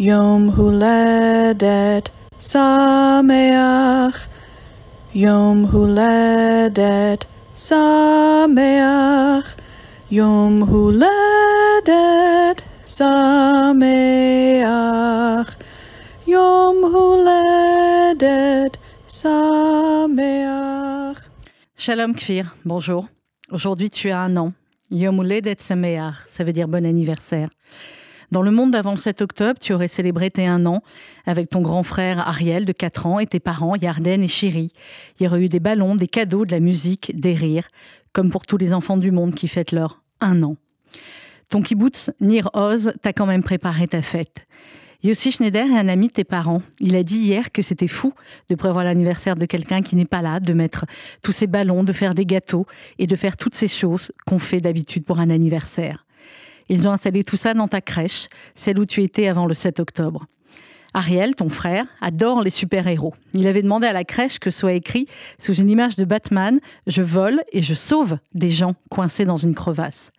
Yom Huledet Sameach. Yom Huledet Sameach. Yom Huledet Sameach. Yom Huledet Sameach. Shalom Kfir, bonjour. Aujourd'hui tu as un an. Yom Huledet Sameach, ça veut dire bon anniversaire. Dans le monde d'avant le 7 octobre, tu aurais célébré tes un an avec ton grand frère Ariel de 4 ans et tes parents Yarden et Chéri. Il y aurait eu des ballons, des cadeaux, de la musique, des rires, comme pour tous les enfants du monde qui fêtent leur un an. Ton kibbutz Nir Oz t'a quand même préparé ta fête. Yossi Schneider est un ami de tes parents. Il a dit hier que c'était fou de prévoir l'anniversaire de quelqu'un qui n'est pas là, de mettre tous ces ballons, de faire des gâteaux et de faire toutes ces choses qu'on fait d'habitude pour un anniversaire. Ils ont installé tout ça dans ta crèche, celle où tu étais avant le 7 octobre. Ariel, ton frère, adore les super-héros. Il avait demandé à la crèche que soit écrit sous une image de Batman Je vole et je sauve des gens coincés dans une crevasse.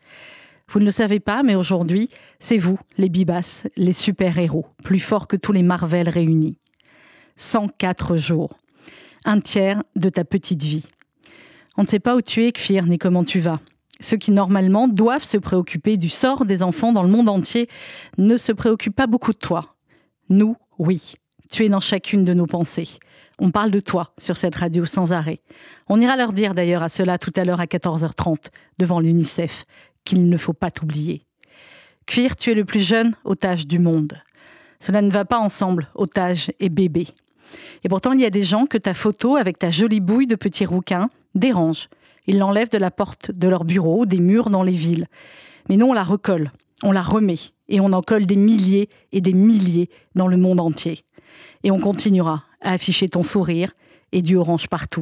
Vous ne le savez pas, mais aujourd'hui, c'est vous, les Bibas, les super-héros, plus forts que tous les Marvel réunis. 104 jours. Un tiers de ta petite vie. On ne sait pas où tu es, Kfir, ni comment tu vas. Ceux qui normalement doivent se préoccuper du sort des enfants dans le monde entier ne se préoccupent pas beaucoup de toi. Nous, oui. Tu es dans chacune de nos pensées. On parle de toi sur cette radio sans arrêt. On ira leur dire d'ailleurs à cela tout à l'heure à 14h30 devant l'UNICEF qu'il ne faut pas t'oublier. Cuir, tu es le plus jeune otage du monde. Cela ne va pas ensemble, otage et bébé. Et pourtant, il y a des gens que ta photo avec ta jolie bouille de petit rouquin dérange. Ils l'enlèvent de la porte de leur bureau, des murs dans les villes. Mais nous, on la recolle, on la remet, et on en colle des milliers et des milliers dans le monde entier. Et on continuera à afficher ton sourire et du orange partout.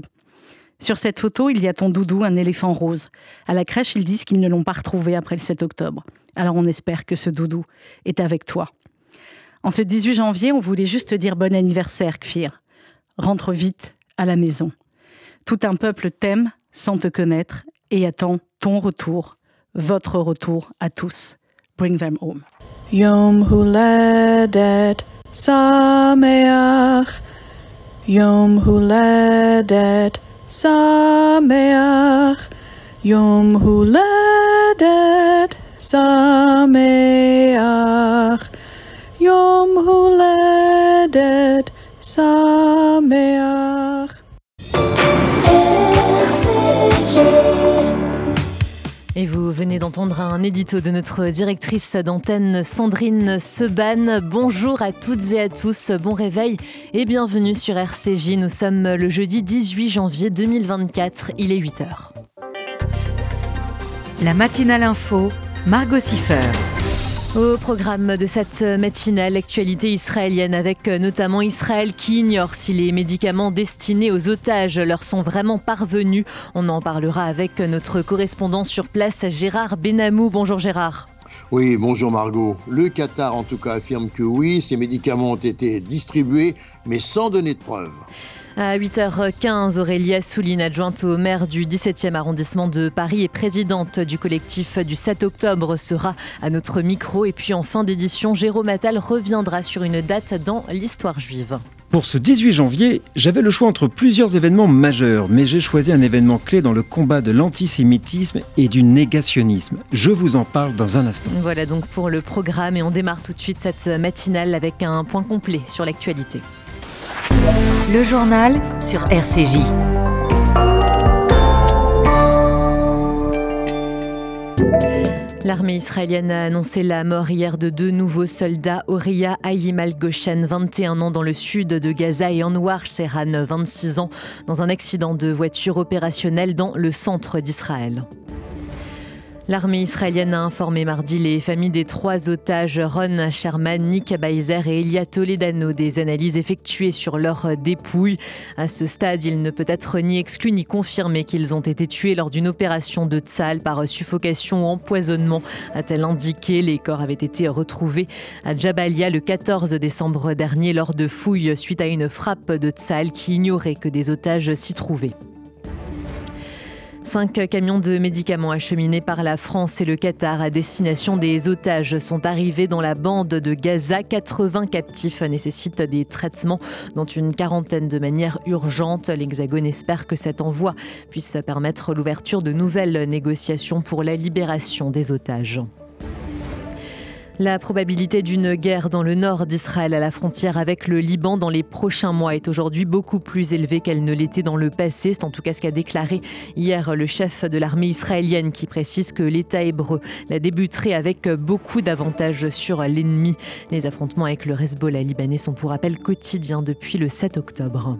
Sur cette photo, il y a ton doudou, un éléphant rose. À la crèche, ils disent qu'ils ne l'ont pas retrouvé après le 7 octobre. Alors on espère que ce doudou est avec toi. En ce 18 janvier, on voulait juste dire bon anniversaire, Kfir. Rentre vite à la maison. Tout un peuple t'aime sans te connaître et attend ton retour, votre retour à tous. Bring them home. Yom Huledet Sameach. Yom Huledet Sameach. Yom Huledet Sameach. Yom Huledet Sameach. Venez d'entendre un édito de notre directrice d'antenne Sandrine Seban. Bonjour à toutes et à tous, bon réveil et bienvenue sur RCJ. Nous sommes le jeudi 18 janvier 2024, il est 8h. La matinale info, Margot Siffer. Au programme de cette matinale, l'actualité israélienne avec notamment Israël qui ignore si les médicaments destinés aux otages leur sont vraiment parvenus. On en parlera avec notre correspondant sur place, Gérard Benamou. Bonjour Gérard. Oui, bonjour Margot. Le Qatar en tout cas affirme que oui, ces médicaments ont été distribués, mais sans donner de preuves. À 8h15, Aurélia Souline, adjointe au maire du 17e arrondissement de Paris et présidente du collectif du 7 octobre, sera à notre micro. Et puis en fin d'édition, Jérôme Attal reviendra sur une date dans l'histoire juive. Pour ce 18 janvier, j'avais le choix entre plusieurs événements majeurs, mais j'ai choisi un événement clé dans le combat de l'antisémitisme et du négationnisme. Je vous en parle dans un instant. Voilà donc pour le programme et on démarre tout de suite cette matinale avec un point complet sur l'actualité. Le journal sur RCJ. L'armée israélienne a annoncé la mort hier de deux nouveaux soldats, Oria Ayim al-Goshen, 21 ans dans le sud de Gaza, et Anwar Serhan, 26 ans, dans un accident de voiture opérationnelle dans le centre d'Israël. L'armée israélienne a informé mardi les familles des trois otages Ron Sherman, Nick Baizer et Elia Toledano des analyses effectuées sur leurs dépouilles. À ce stade, il ne peut être ni exclu ni confirmé qu'ils ont été tués lors d'une opération de Tzal par suffocation ou empoisonnement, a-t-elle indiqué. Les corps avaient été retrouvés à Jabalia le 14 décembre dernier lors de fouilles suite à une frappe de Tzal qui ignorait que des otages s'y trouvaient. Cinq camions de médicaments acheminés par la France et le Qatar à destination des otages sont arrivés dans la bande de Gaza. 80 captifs nécessitent des traitements, dont une quarantaine de manière urgente. L'Hexagone espère que cet envoi puisse permettre l'ouverture de nouvelles négociations pour la libération des otages. La probabilité d'une guerre dans le nord d'Israël à la frontière avec le Liban dans les prochains mois est aujourd'hui beaucoup plus élevée qu'elle ne l'était dans le passé. C'est en tout cas ce qu'a déclaré hier le chef de l'armée israélienne qui précise que l'État hébreu la débuterait avec beaucoup d'avantages sur l'ennemi. Les affrontements avec le Hezbollah libanais sont pour rappel quotidiens depuis le 7 octobre.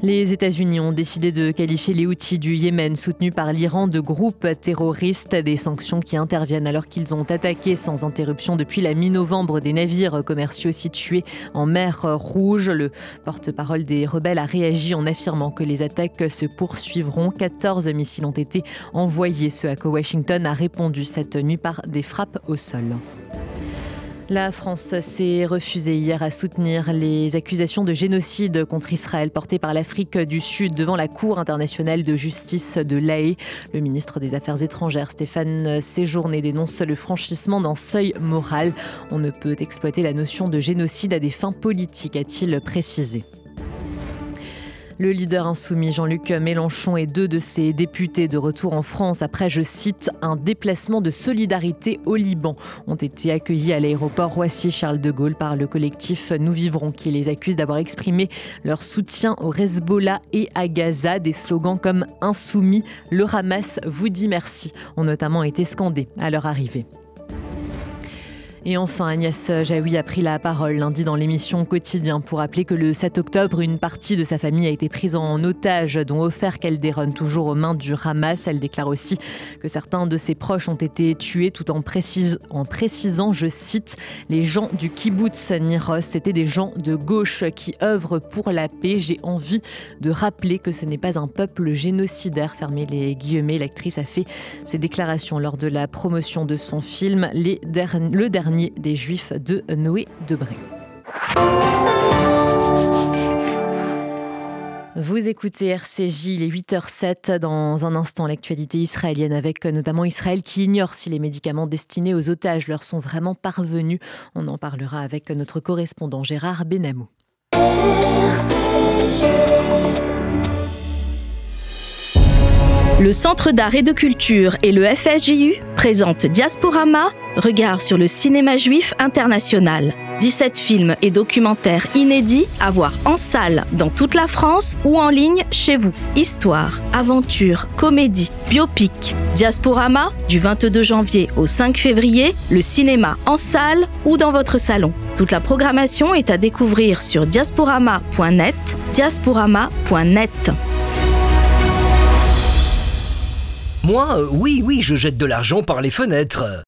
Les États-Unis ont décidé de qualifier les outils du Yémen soutenus par l'Iran de groupes terroristes, des sanctions qui interviennent alors qu'ils ont attaqué sans interruption depuis la mi-novembre des navires commerciaux situés en mer Rouge. Le porte-parole des rebelles a réagi en affirmant que les attaques se poursuivront. 14 missiles ont été envoyés, ce à quoi Washington a répondu cette nuit par des frappes au sol. La France s'est refusée hier à soutenir les accusations de génocide contre Israël portées par l'Afrique du Sud devant la Cour internationale de justice de l'AE. Le ministre des Affaires étrangères, Stéphane Séjourné, dénonce le franchissement d'un seuil moral. On ne peut exploiter la notion de génocide à des fins politiques, a-t-il précisé. Le leader insoumis Jean-Luc Mélenchon et deux de ses députés de retour en France après, je cite, un déplacement de solidarité au Liban ont été accueillis à l'aéroport Roissy-Charles de Gaulle par le collectif Nous Vivrons qui les accuse d'avoir exprimé leur soutien au Hezbollah et à Gaza. Des slogans comme Insoumis, le Hamas vous dit merci ont notamment été scandés à leur arrivée. Et enfin, Agnès Jaoui a pris la parole lundi dans l'émission Quotidien pour rappeler que le 7 octobre, une partie de sa famille a été prise en otage, dont Ofer Calderon, toujours aux mains du Hamas. Elle déclare aussi que certains de ses proches ont été tués tout en, précisant, je cite, les gens du kibbutz Niros, c'était des gens de gauche qui œuvrent pour la paix. J'ai envie de rappeler que ce n'est pas un peuple génocidaire, fermé les guillemets. L'actrice a fait ses déclarations lors de la promotion de son film, les le dernier des Juifs de Noé Debré. Vous écoutez RCJ, il est 8h07. Dans un instant, l'actualité israélienne avec notamment Israël qui ignore si les médicaments destinés aux otages leur sont vraiment parvenus. On en parlera avec notre correspondant Gérard Benamou. Le Centre d'art et de culture et le FSJU présentent Diasporama, regard sur le cinéma juif international. 17 films et documentaires inédits à voir en salle dans toute la France ou en ligne chez vous. Histoire, aventure, comédie, biopic. Diasporama, du 22 janvier au 5 février, le cinéma en salle ou dans votre salon. Toute la programmation est à découvrir sur diasporama.net, diasporama.net. Moi, euh, oui, oui, je jette de l'argent par les fenêtres.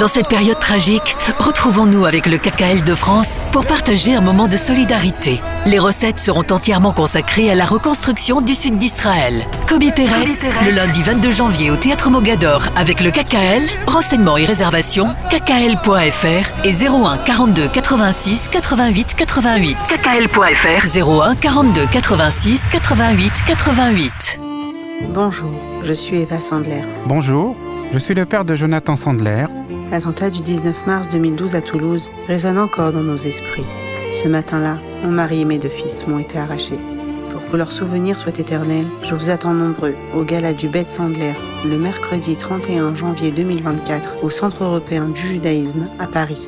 Dans cette période tragique, retrouvons-nous avec le KKL de France pour partager un moment de solidarité. Les recettes seront entièrement consacrées à la reconstruction du sud d'Israël. Kobe Peretz, le lundi 22 janvier au Théâtre Mogador avec le KKL. Renseignements et réservations, kkl.fr et 01 42 86 88 88. kkl.fr 01 42 86 88 88. Bonjour, je suis Eva Sandler. Bonjour, je suis le père de Jonathan Sandler. L'attentat du 19 mars 2012 à Toulouse résonne encore dans nos esprits. Ce matin-là, mon mari et mes deux fils m'ont été arrachés. Pour que leur souvenir soit éternel, je vous attends nombreux au gala du Bête Sandler le mercredi 31 janvier 2024 au Centre européen du judaïsme à Paris.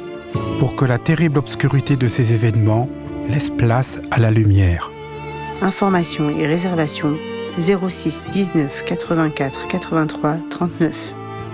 Pour que la terrible obscurité de ces événements laisse place à la lumière. Informations et réservations 06 19 84 83 39.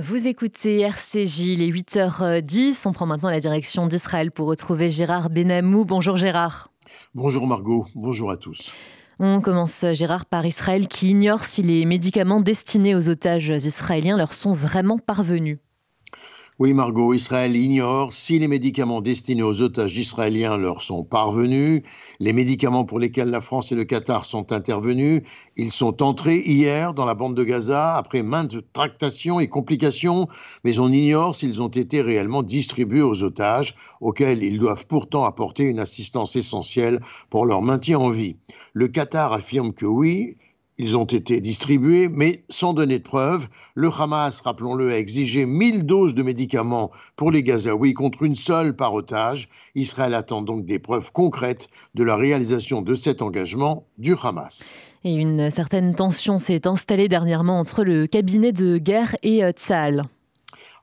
Vous écoutez RCJ, les 8h10. On prend maintenant la direction d'Israël pour retrouver Gérard Benamou. Bonjour Gérard. Bonjour Margot, bonjour à tous. On commence Gérard par Israël qui ignore si les médicaments destinés aux otages israéliens leur sont vraiment parvenus. Oui, Margot, Israël ignore si les médicaments destinés aux otages israéliens leur sont parvenus. Les médicaments pour lesquels la France et le Qatar sont intervenus, ils sont entrés hier dans la bande de Gaza après maintes tractations et complications, mais on ignore s'ils ont été réellement distribués aux otages, auxquels ils doivent pourtant apporter une assistance essentielle pour leur maintien en vie. Le Qatar affirme que oui, ils ont été distribués, mais sans donner de preuves. Le Hamas, rappelons-le, a exigé 1000 doses de médicaments pour les Gazaouis contre une seule par otage. Israël attend donc des preuves concrètes de la réalisation de cet engagement du Hamas. Et une certaine tension s'est installée dernièrement entre le cabinet de guerre et euh, Tzal.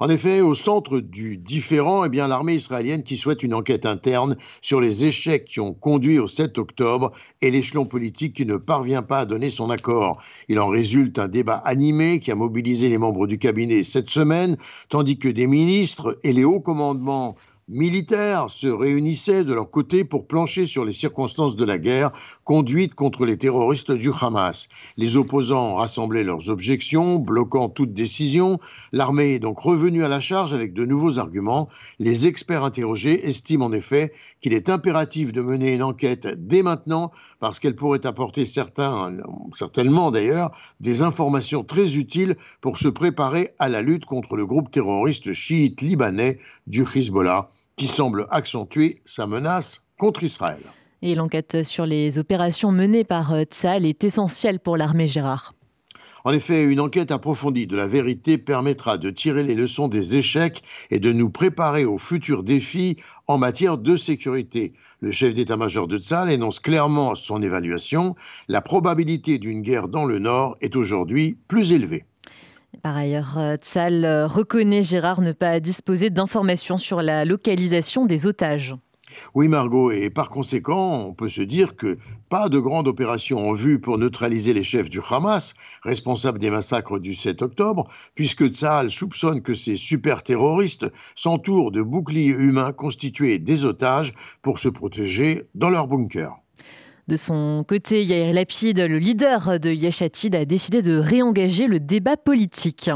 En effet, au centre du différent, eh bien, l'armée israélienne qui souhaite une enquête interne sur les échecs qui ont conduit au 7 octobre et l'échelon politique qui ne parvient pas à donner son accord. Il en résulte un débat animé qui a mobilisé les membres du cabinet cette semaine, tandis que des ministres et les hauts commandements militaires se réunissaient de leur côté pour plancher sur les circonstances de la guerre conduite contre les terroristes du Hamas. Les opposants rassemblaient leurs objections, bloquant toute décision. L'armée est donc revenue à la charge avec de nouveaux arguments. Les experts interrogés estiment en effet qu'il est impératif de mener une enquête dès maintenant parce qu'elle pourrait apporter certainement d'ailleurs, des informations très utiles pour se préparer à la lutte contre le groupe terroriste chiite libanais du Hezbollah qui semble accentuer sa menace contre Israël. Et l'enquête sur les opérations menées par euh, Tzal est essentielle pour l'armée Gérard. En effet, une enquête approfondie de la vérité permettra de tirer les leçons des échecs et de nous préparer aux futurs défis en matière de sécurité. Le chef d'état-major de Tzal énonce clairement son évaluation. La probabilité d'une guerre dans le Nord est aujourd'hui plus élevée. Par ailleurs, euh, Tzal euh, reconnaît Gérard ne pas disposer d'informations sur la localisation des otages. Oui, Margot, et par conséquent, on peut se dire que pas de grande opération en vue pour neutraliser les chefs du Hamas, responsables des massacres du 7 octobre, puisque Tsahal soupçonne que ces super-terroristes s'entourent de boucliers humains constitués des otages pour se protéger dans leur bunker. De son côté, Yair Lapid, le leader de Yeshatid, a décidé de réengager le débat politique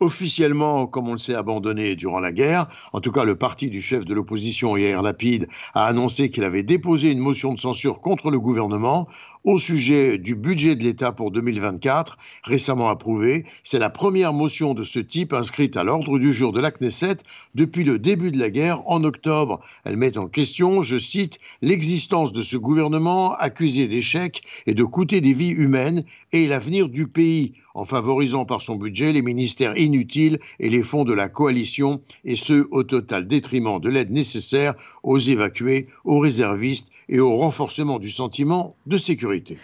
officiellement, comme on le sait, abandonné durant la guerre. En tout cas, le parti du chef de l'opposition, Yair Lapid, a annoncé qu'il avait déposé une motion de censure contre le gouvernement au sujet du budget de l'État pour 2024, récemment approuvé. C'est la première motion de ce type inscrite à l'ordre du jour de la Knesset depuis le début de la guerre en octobre. Elle met en question, je cite, l'existence de ce gouvernement accusé d'échec et de coûter des vies humaines et l'avenir du pays en favorisant par son budget les ministères inutiles et les fonds de la coalition, et ce au total détriment de l'aide nécessaire aux évacués, aux réservistes et au renforcement du sentiment de sécurité.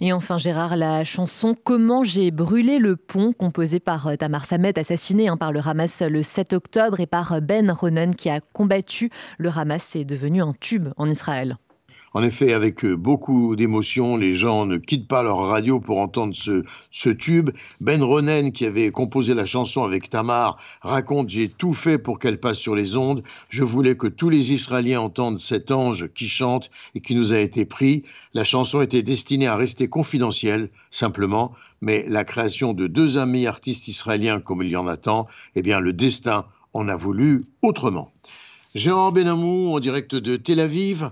Et enfin, Gérard, la chanson Comment j'ai brûlé le pont, composée par euh, Tamar Samet, assassiné hein, par le Hamas le 7 octobre, et par euh, Ben Ronan, qui a combattu le Hamas, est devenu un tube en Israël. En effet, avec euh, beaucoup d'émotion, les gens ne quittent pas leur radio pour entendre ce, ce tube. Ben Ronen, qui avait composé la chanson avec Tamar, raconte J'ai tout fait pour qu'elle passe sur les ondes. Je voulais que tous les Israéliens entendent cet ange qui chante et qui nous a été pris. La chanson était destinée à rester confidentielle, simplement, mais la création de deux amis artistes israéliens comme il y en a tant, eh bien, le destin en a voulu autrement. Jean Benamou en direct de Tel Aviv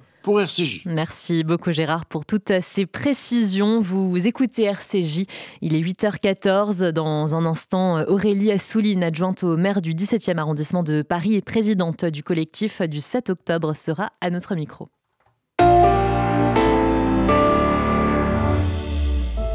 Merci beaucoup Gérard pour toutes ces précisions. Vous écoutez RCJ, il est 8h14. Dans un instant, Aurélie Assouline, adjointe au maire du 17e arrondissement de Paris et présidente du collectif du 7 octobre, sera à notre micro.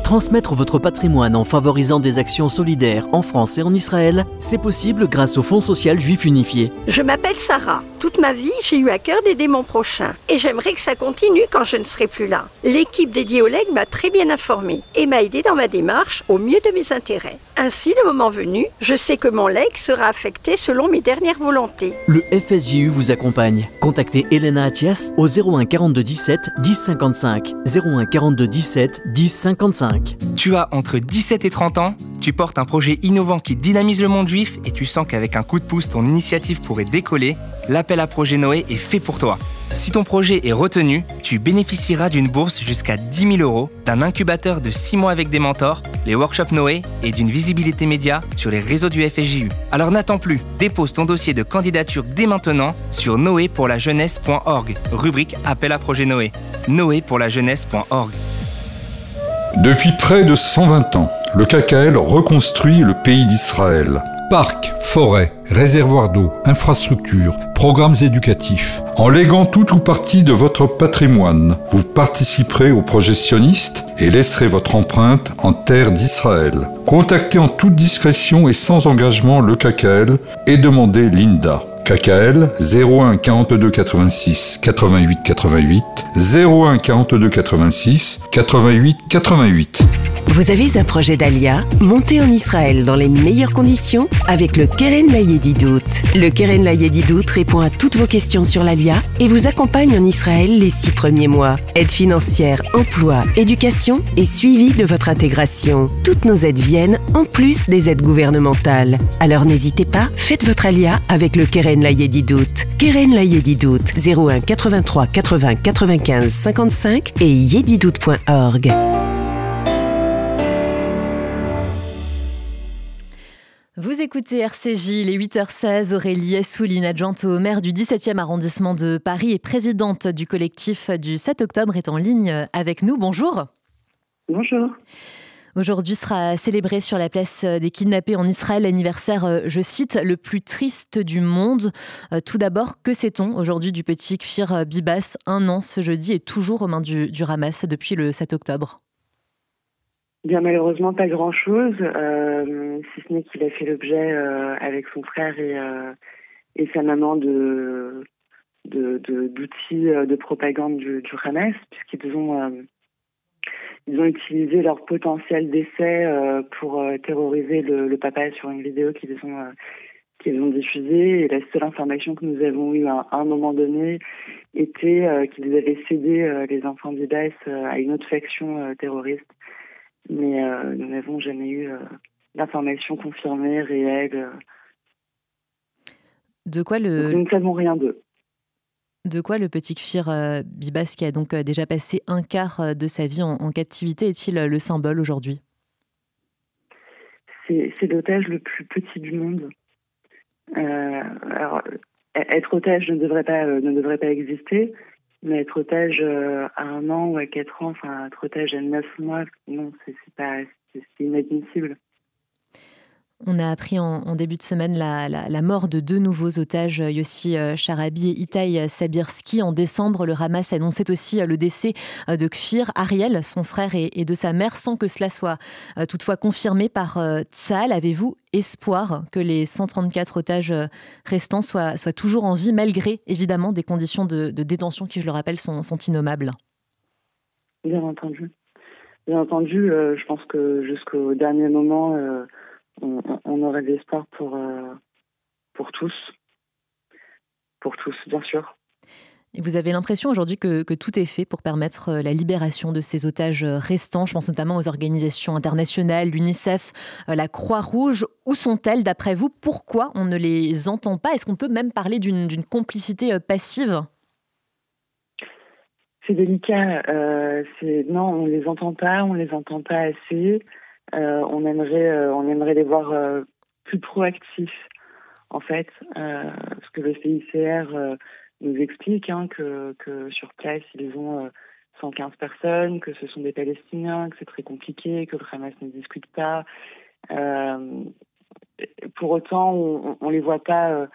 Transmettre votre patrimoine en favorisant des actions solidaires en France et en Israël, c'est possible grâce au Fonds social juif unifié. Je m'appelle Sarah. Toute ma vie, j'ai eu à cœur d'aider mon prochain. Et j'aimerais que ça continue quand je ne serai plus là. L'équipe dédiée au legs m'a très bien informée et m'a aidé dans ma démarche au mieux de mes intérêts. Ainsi, le moment venu, je sais que mon leg sera affecté selon mes dernières volontés. Le FSJU vous accompagne. Contactez Elena Atias au 01 42 17 10 55. 01 42 17 10 55. Tu as entre 17 et 30 ans, tu portes un projet innovant qui dynamise le monde juif et tu sens qu'avec un coup de pouce, ton initiative pourrait décoller. L'appel à projet Noé est fait pour toi. Si ton projet est retenu, tu bénéficieras d'une bourse jusqu'à 10 000 euros, d'un incubateur de 6 mois avec des mentors, les workshops Noé et d'une visibilité média sur les réseaux du FSJU. Alors n'attends plus, dépose ton dossier de candidature dès maintenant sur noépourlajeunesse.org, rubrique Appel à projet Noé. noépourlajeunesse.org. Depuis près de 120 ans, le KKL reconstruit le pays d'Israël. Parcs, forêts, réservoirs d'eau, infrastructures, programmes éducatifs. En léguant tout ou partie de votre patrimoine, vous participerez au projet sioniste et laisserez votre empreinte en terre d'Israël. Contactez en toute discrétion et sans engagement le KKL et demandez l'INDA. KKL 01 42 86 88 88 01 42 86 88 88. Vous avez un projet d'Alia Montez en Israël dans les meilleures conditions avec le Keren Layedidout. Le Keren Layedidout répond à toutes vos questions sur l'Alia et vous accompagne en Israël les six premiers mois. Aide financière, emploi, éducation et suivi de votre intégration. Toutes nos aides viennent en plus des aides gouvernementales. Alors n'hésitez pas, faites votre Alia avec le Keren Layedidout. Keren Layedidout 01 83 80 95 55 et yedidout.org. Vous écoutez RCJ, les 8h16, Aurélie Assouline, adjointe au maire du 17e arrondissement de Paris et présidente du collectif du 7 octobre, est en ligne avec nous. Bonjour. Bonjour. Aujourd'hui sera célébré sur la place des kidnappés en Israël. L'anniversaire, je cite, le plus triste du monde. Tout d'abord, que sait-on aujourd'hui du petit Kfir Bibas, un an ce jeudi, et toujours aux mains du, Hamas depuis le 7 octobre. Bien malheureusement pas grand chose, euh, si ce n'est qu'il a fait l'objet euh, avec son frère et, euh, et sa maman de d'outils de, de, propagande du, du Hamas, puisqu'ils ont ils ont utilisé leur potentiel d'essai pour terroriser le, le, papa sur une vidéo qu'ils ont qu'ils ont diffusée. Et la seule information que nous avons eue à, un moment donné était qu'ils avaient cédé les enfants d'Ibas à une autre faction terroriste mais euh, nous n'avons jamais eu euh, d'informations confirmées, réelles. Euh. De quoi le... nous ne savons rien d'eux. De quoi le petit Kfir Bibas, qui a donc déjà passé un quart de sa vie en, captivité, est-il le symbole aujourd'hui? C'est l'otage le plus petit du monde. alors, être otage ne devrait pas, ne devrait pas exister, mais être otage euh, à un an ou à quatre ans, enfin être otage à neuf mois, non, c'est pas, c'est inadmissible. On a appris en, début de semaine la, mort de deux nouveaux otages, Yossi euh, Charabi et Itaï Sabirski. En décembre, le Hamas annonçait aussi euh, le décès euh, de Kfir Ariel, son frère et, de sa mère, sans que cela soit toutefois confirmé par Tsahal. Avez-vous espoir que les 134 otages restants soient, toujours en vie, malgré évidemment des conditions de, détention qui, je le rappelle, sont, sont innommables? Bien entendu. Bien entendu, je pense que jusqu'au dernier moment on, aurait de l'espoir pour, euh, pour tous. Pour tous, bien sûr. Et vous avez l'impression aujourd'hui que, tout est fait pour permettre euh, la libération de ces otages euh, restants Je pense notamment aux organisations internationales, l'UNICEF, la Croix-Rouge. Où sont-elles d'après vous? Pourquoi on ne les entend pas? Est-ce qu'on peut même parler d'une complicité passive? C'est délicat. non, on ne les entend pas, on ne les entend pas assez. Euh, on aimerait euh, on aimerait les voir euh, plus proactifs en fait parce que le CICR nous explique hein, que, sur place ils ont 115 personnes, que ce sont des Palestiniens, que c'est très compliqué, que le Hamas ne discute pas. pour autant, on, on les voit pas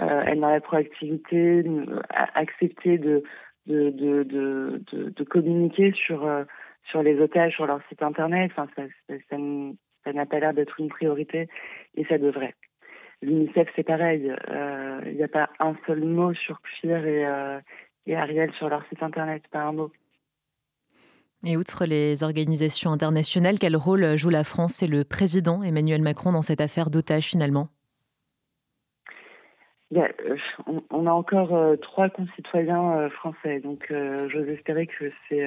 euh, être dans la proactivité, accepter de, communiquer sur sur les otages sur leur site internet. Enfin, ça, ça, n'a pas l'air d'être une priorité et ça devrait. L'UNICEF, c'est pareil. Il n'y a pas un seul mot sur Kfir et, et Ariel sur leur site internet, pas un mot. Et outre les organisations internationales, quel rôle joue la France et le président Emmanuel Macron dans cette affaire d'otages finalement? Euh, on, a encore euh, trois concitoyens euh, français, donc j'ose espérer que ces,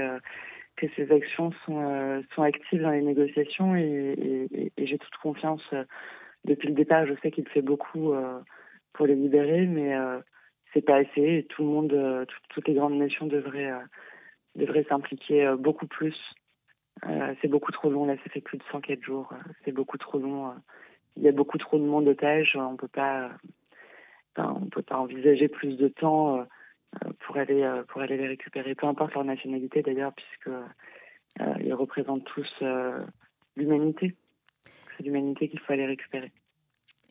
que ces actions sont, sont actives dans les négociations et, j'ai toute confiance. depuis le départ, je sais qu'il fait beaucoup pour les libérer, mais c'est pas assez. tout le monde, toutes les grandes nations devraient devrait s'impliquer euh, beaucoup plus. Euh, c'est beaucoup trop long, là, ça fait plus de 104 jours. Euh, c'est beaucoup trop long. Il y a beaucoup trop de monde d'otages. On peut pas, on peut pas envisager plus de temps pour aller pour aller les récupérer, peu importe leur nationalité d'ailleurs, puisque ils représentent tous l'humanité. C'est l'humanité qu'il faut aller récupérer.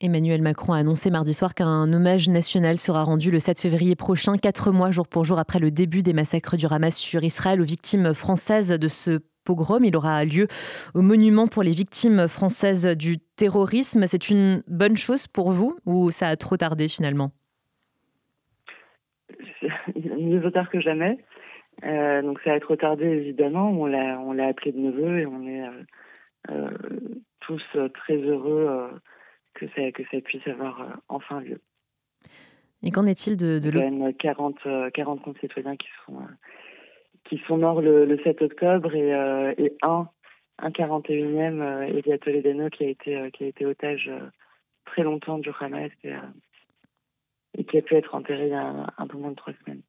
Emmanuel Macron a annoncé mardi soir qu'un hommage national sera rendu le 7 février prochain, quatre mois jour pour jour après le début des massacres du Hamas sur Israël aux victimes françaises de ce pogrom. Il aura lieu au monument pour les victimes françaises du terrorisme. C'est une bonne chose pour vous ou ça a trop tardé finalement? Mieux tard que jamais. Euh, donc ça a trop tardé évidemment. On l'a, on l'a appelé de neveu et on est euh, euh, tous très heureux que ça, que ça puisse avoir euh, enfin lieu. Et qu'en est-il de, de Il y a même 40, 40 concitoyens qui sont, euh, qui sont morts le, 7 octobre et, euh, et un, un 41e, Elia Toledano, qui a été, qui a été otage très longtemps du Hamas et, et, qui a pu être enterré il y a un peu moins de trois semaines.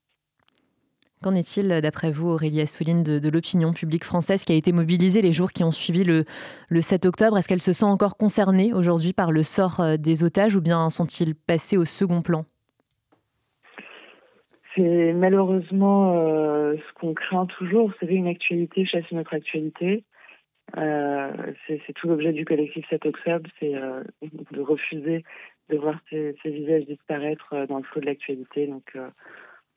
Qu'en est-il, d'après vous, Aurélie Assouline, de, l'opinion publique française qui a été mobilisée les jours qui ont suivi le, 7 octobre? Est-ce qu'elle se sent encore concernée aujourd'hui par le sort euh, des otages ou bien sont-ils passés au second plan? C'est malheureusement euh, ce qu'on craint toujours. Vous savez, une actualité chasse une autre actualité. Euh, c'est tout l'objet du collectif 7 octobre, c'est de refuser de voir ces, visages disparaître dans le flot de l'actualité. Donc,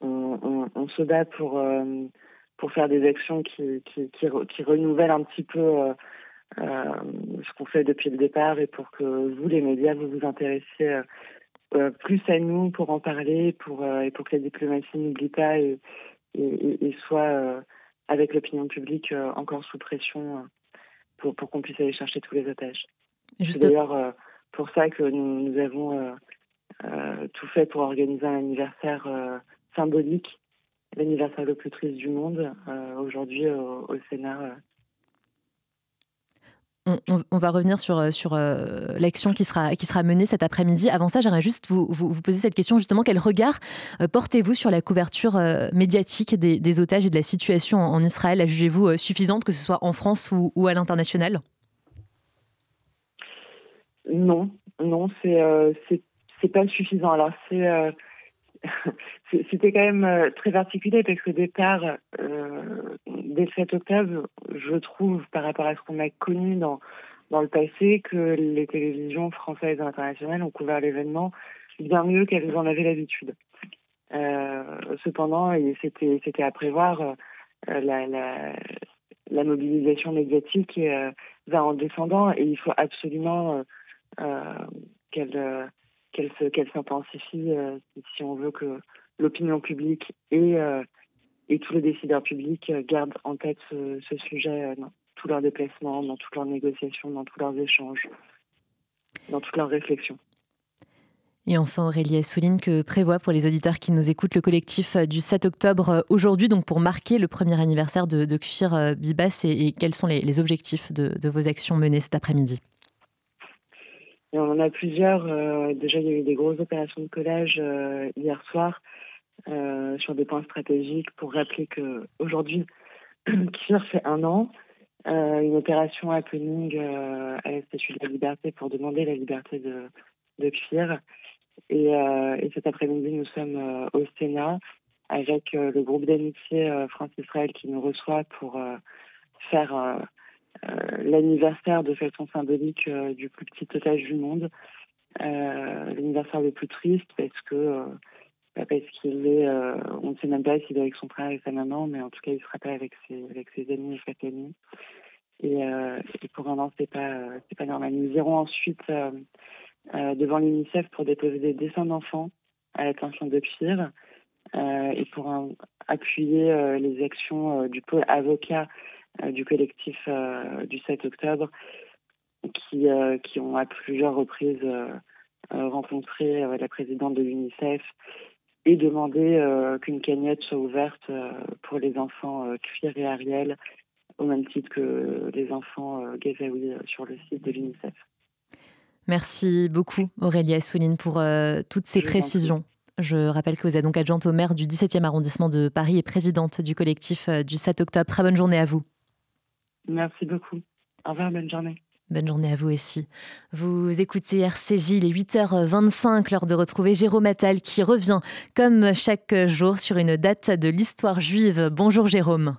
on, se bat pour euh, pour faire des actions qui qui, qui, renouvellent un petit peu euh, euh, ce qu'on fait depuis le départ et pour que vous les médias vous vous intéressiez plus à nous pour en parler pour et pour que la diplomatie n'oublie pas et, et, soit avec l'opinion publique encore sous pression pour, pour qu'on puisse aller chercher tous les otages. C'est d'ailleurs pour ça que nous, nous avons tout fait pour organiser un anniversaire symbolique, l'anniversaire le plus triste du monde, euh, aujourd'hui au, Sénat. Euh. On, va revenir sur, euh, sur l'action qui sera, qui sera menée cet après-midi. Avant ça, j'aimerais juste vous, vous, poser cette question, justement, quel regard portez-vous sur la couverture médiatique des, otages et de la situation en, Israël? La jugez-vous suffisante, que ce soit en France ou, ou à l'international? Non, non, c'est c'est pas suffisant. Alors, c'est c'était quand même euh, très particulier parce qu'au départ, euh, dès le 7 octobre, je trouve, par rapport à ce qu'on a connu dans, dans le passé, que les télévisions françaises et internationales ont couvert l'événement bien mieux qu'elles en avaient l'habitude. Euh, cependant, c'était c'était à prévoir, euh, la, la, mobilisation médiatique va en descendant et il faut absolument qu'elle s'intensifie si on veut que l'opinion publique et, euh, et tous les décideurs publics euh, gardent en tête ce, sujet dans tous leurs déplacements, dans toutes leurs négociations, dans tous leurs échanges, dans toutes leurs réflexions. Et enfin, Aurélie souligne que prévoit pour les auditeurs qui nous écoutent le collectif du 7 octobre aujourd'hui, donc pour marquer le premier anniversaire de, de Kfir Bibas et, quels sont les, objectifs de vos actions menées cet après-midi? On en a plusieurs. Euh, déjà, il y a eu des grosses opérations de collage euh, hier soir euh, sur des points stratégiques pour rappeler que aujourd'hui, Kfir fait un an. une opération happening à la Statue de la Liberté pour demander la liberté de, de. Et, et cet après-midi, nous sommes au Sénat avec le groupe d'amitié France-Israël qui nous reçoit pour faire l'anniversaire de façon symbolique euh, du plus petit otage du monde, euh, l'anniversaire le plus triste parce que pas parce qu'il est, on ne sait même pas s'il est avec son frère et sa maman, mais en tout cas, il sera pas avec ses, amis et sa famille. Et, pour un an, c'est pas, c'est pas normal. Nous irons ensuite devant l'UNICEF pour déposer des dessins d'enfants à l'attention de Pire et pour appuyer les actions du pôle avocat du collectif du 7 octobre qui, qui ont à plusieurs reprises rencontré la présidente de l'UNICEF et demandé qu'une cagnotte soit ouverte pour les enfants Cuir et Ariel, au même titre que les enfants Gazaoui sur le site de l'UNICEF. Merci beaucoup Aurélie Assouline pour toutes ces précisions. Je rappelle que vous êtes donc adjointe au maire du 17e arrondissement de Paris et présidente du collectif du 7 octobre. Très bonne journée à vous. Merci beaucoup. Au revoir, bonne journée. Bonne journée à vous aussi. Vous écoutez RCJ, il est 8h25, l'heure de retrouver Jérôme Attal qui revient comme chaque jour sur une date de l'histoire juive. Bonjour Jérôme.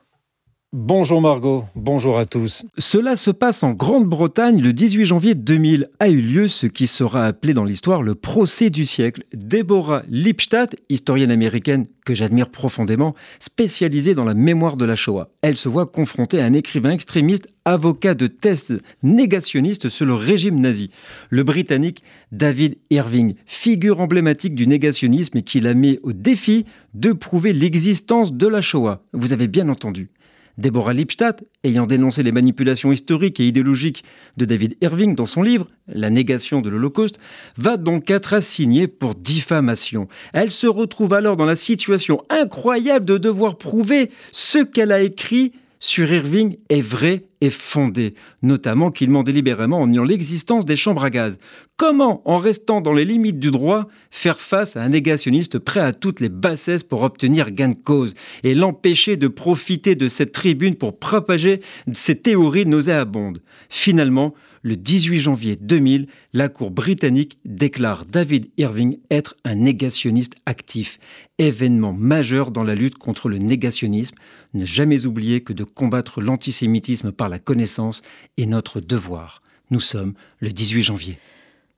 Bonjour Margot, bonjour à tous. Cela se passe en Grande-Bretagne le 18 janvier 2000. A eu lieu ce qui sera appelé dans l'histoire le procès du siècle. Deborah Lipstadt, historienne américaine que j'admire profondément, spécialisée dans la mémoire de la Shoah. Elle se voit confrontée à un écrivain extrémiste, avocat de thèse négationniste sur le régime nazi. Le Britannique David Irving, figure emblématique du négationnisme et qui la met au défi de prouver l'existence de la Shoah. Vous avez bien entendu. Deborah Lipstadt, ayant dénoncé les manipulations historiques et idéologiques de David Irving dans son livre La négation de l'Holocauste, va donc être assignée pour diffamation. Elle se retrouve alors dans la situation incroyable de devoir prouver ce qu'elle a écrit sur Irving est vrai et fondé, notamment qu'il ment délibérément en niant l'existence des chambres à gaz. Comment, en restant dans les limites du droit, faire face à un négationniste prêt à toutes les bassesses pour obtenir gain de cause et l'empêcher de profiter de cette tribune pour propager ses théories nauséabondes? Finalement, le 18 janvier 2000, la Cour britannique déclare David Irving être un négationniste actif, événement majeur dans la lutte contre le négationnisme. Ne jamais oublier que de combattre l'antisémitisme par la connaissance est notre devoir. Nous sommes le 18 janvier.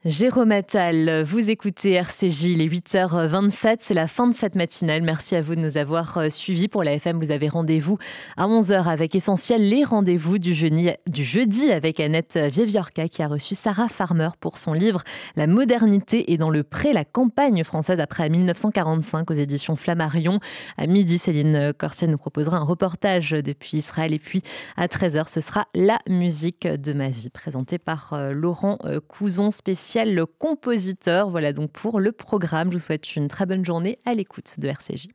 Jérôme Attal, vous écoutez RCJ, il est 8h27, c'est la fin de cette matinale. Merci à vous de nous avoir euh, suivis. Pour la FM, vous avez rendez-vous à 11h avec Essentiel, les rendez-vous du jeudi, avec Annette Vieviorca qui a reçu Sarah Farmer pour son livre La modernité est dans le pré, la campagne française après 1945 aux éditions Flammarion. À midi, Céline Corsier nous proposera un reportage depuis Israël et puis à 13h, ce sera La musique de ma vie présentée par euh, Laurent euh, Couzon, le compositeur. Voilà donc pour le programme. Je vous souhaite une très bonne journée à l'écoute de RCJ.